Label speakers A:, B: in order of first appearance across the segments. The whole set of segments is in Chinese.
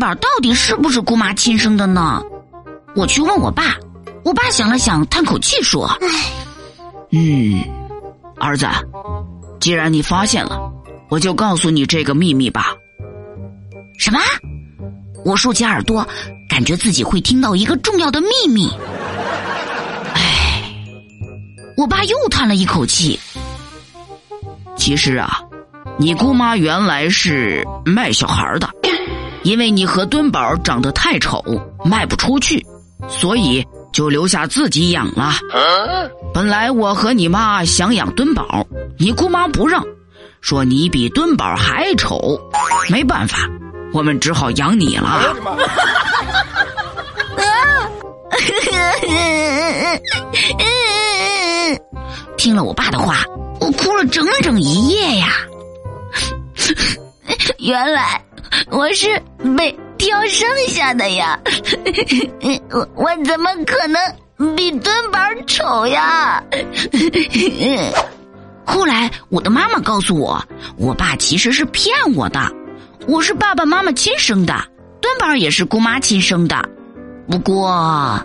A: 宝到底是不是姑妈亲生的呢？我去问我爸，我爸想了想，叹口气说：“唉
B: 嗯，儿子，既然你发现了，我就告诉你这个秘密吧。”
A: 什么？我竖起耳朵，感觉自己会听到一个重要的秘密。唉，我爸又叹了一口气。
B: 其实啊，你姑妈原来是卖小孩的，因为你和墩宝长得太丑，卖不出去，所以就留下自己养了。本来我和你妈想养墩宝，你姑妈不让，说你比墩宝还丑，没办法。我们只好养你了。
A: 听了我爸的话，我哭了整整一夜呀。原来我是被挑剩下的呀！我 我怎么可能比墩宝丑呀？后来我的妈妈告诉我，我爸其实是骗我的。我是爸爸妈妈亲生的，墩宝也是姑妈亲生的。不过，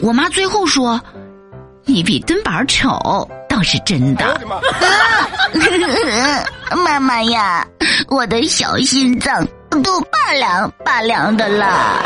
A: 我妈最后说，你比墩宝丑倒是真的。妈妈呀，我的小心脏肚拔凉拔凉的啦。